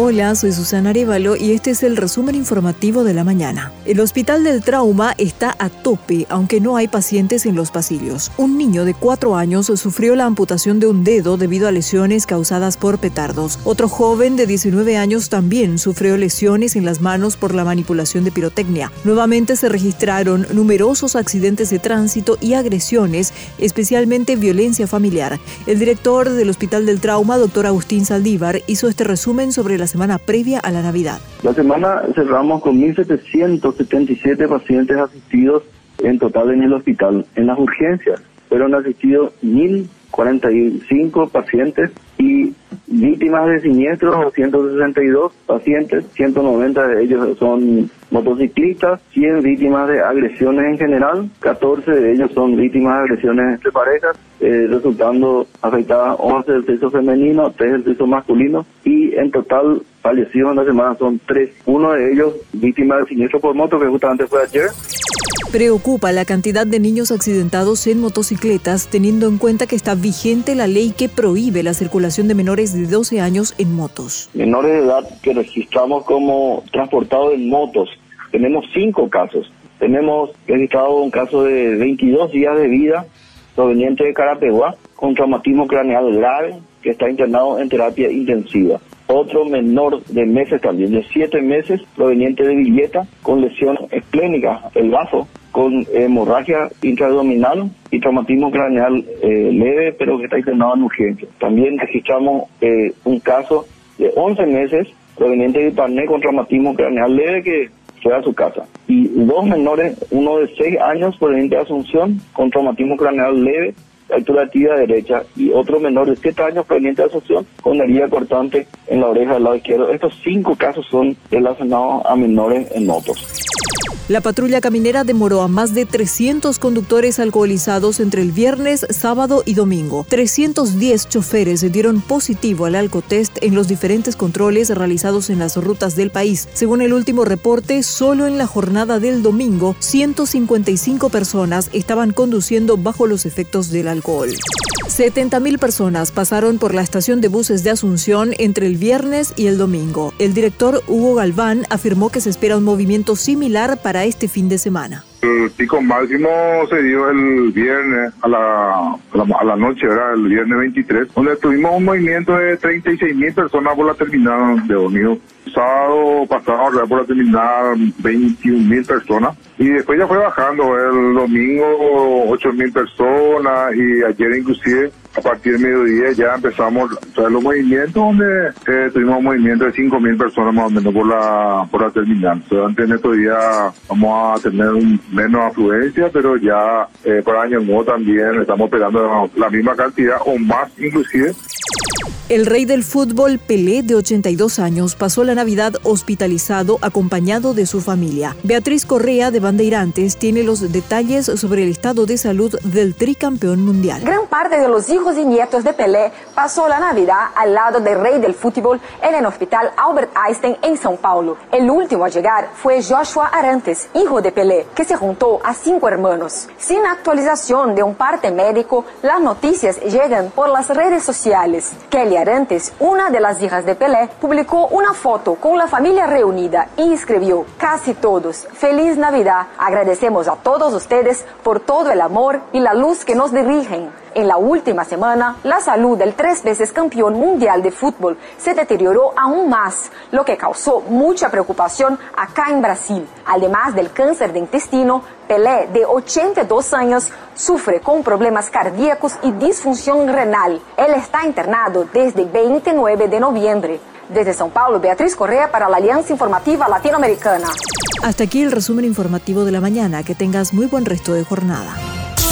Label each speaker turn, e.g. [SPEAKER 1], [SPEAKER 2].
[SPEAKER 1] Hola, soy Susana Arevalo y este es el resumen informativo de la mañana. El Hospital del Trauma está a tope, aunque no hay pacientes en los pasillos. Un niño de cuatro años sufrió la amputación de un dedo debido a lesiones causadas por petardos. Otro joven de 19 años también sufrió lesiones en las manos por la manipulación de pirotecnia. Nuevamente se registraron numerosos accidentes de tránsito y agresiones, especialmente violencia familiar. El director del Hospital del Trauma, doctor Agustín Saldívar, hizo este resumen sobre la semana previa a la Navidad.
[SPEAKER 2] La semana cerramos con 1.777 pacientes asistidos en total en el hospital. En las urgencias fueron asistidos 1.045 pacientes y víctimas de siniestros 262 pacientes, 190 de ellos son motociclistas, 100 víctimas de agresiones en general, 14 de ellos son víctimas de agresiones entre parejas, eh, resultando afectadas 11 del sexo femenino, 3 del sexo masculino y en total fallecidos en la semana son 3. Uno de ellos víctima de siniestro por moto que justamente fue ayer
[SPEAKER 1] Preocupa la cantidad de niños accidentados en motocicletas, teniendo en cuenta que está vigente la ley que prohíbe la circulación de menores de 12 años en motos.
[SPEAKER 2] Menores de edad que registramos como transportados en motos, tenemos cinco casos. Tenemos registrado un caso de 22 días de vida proveniente de Carapeguá con traumatismo craneal grave que está internado en terapia intensiva otro menor de meses también, de siete meses, proveniente de Villeta, con lesión esplénica, el vaso, con hemorragia intraabdominal y traumatismo craneal eh, leve, pero que está internado en urgencia. También registramos eh, un caso de 11 meses, proveniente de Ipané, con traumatismo craneal leve, que fue a su casa. Y dos menores, uno de 6 años, proveniente de Asunción, con traumatismo craneal leve, altura tibia derecha y otro menor de 7 años proveniente de Asunción con herida cortante en la oreja del lado izquierdo. Estos cinco casos son relacionados a menores en motos.
[SPEAKER 1] La patrulla caminera demoró a más de 300 conductores alcoholizados entre el viernes, sábado y domingo. 310 choferes dieron positivo al alcotest en los diferentes controles realizados en las rutas del país. Según el último reporte, solo en la jornada del domingo, 155 personas estaban conduciendo bajo los efectos del alcohol. 70.000 personas pasaron por la estación de buses de Asunción entre el viernes y el domingo. El director Hugo Galván afirmó que se espera un movimiento similar para este fin de semana.
[SPEAKER 3] El pico máximo se dio el viernes a la, noche, era el viernes 23, donde tuvimos un movimiento de 36 mil personas por la terminal de Unido. Sábado pasado, por la terminal, 21 mil personas. Y después ya fue bajando, el domingo 8 mil personas y ayer inclusive a partir del mediodía ya empezamos a traer los movimientos donde eh, tuvimos un movimiento de 5 mil personas más o menos por la, por la terminal. Durante estos días vamos a tener un, menos afluencia, pero ya eh, para año nuevo también estamos esperando la misma cantidad o más inclusive.
[SPEAKER 1] El rey del fútbol, Pelé, de 82 años, pasó la Navidad hospitalizado acompañado de su familia. Beatriz Correa, de Bandeirantes, tiene los detalles sobre el estado de salud del tricampeón mundial.
[SPEAKER 4] Gran parte de los hijos y nietos de Pelé pasó la Navidad al lado del rey del fútbol en el hospital Albert Einstein en São Paulo. El último a llegar fue Joshua Arantes, hijo de Pelé, que se juntó a cinco hermanos. Sin actualización de un parte médico, las noticias llegan por las redes sociales. Kelly Una de las hijas de Pelé, publicó una foto con la familia reunida y escribió, casi todos, feliz Navidad, agradecemos a todos ustedes por todo el amor y la luz que nos dirigen. En la última semana, la salud del tres veces campeón mundial de fútbol se deterioró aún más, lo que causó mucha preocupación acá en Brasil. Además del cáncer de intestino, Pelé, de 82 años, sufre con problemas cardíacos y disfunción renal. Él está internado desde 29 de noviembre. Desde São Paulo, Beatriz Correa para la Alianza Informativa Latinoamericana.
[SPEAKER 1] Hasta aquí el resumen informativo de la mañana. Que tengas muy buen resto de jornada.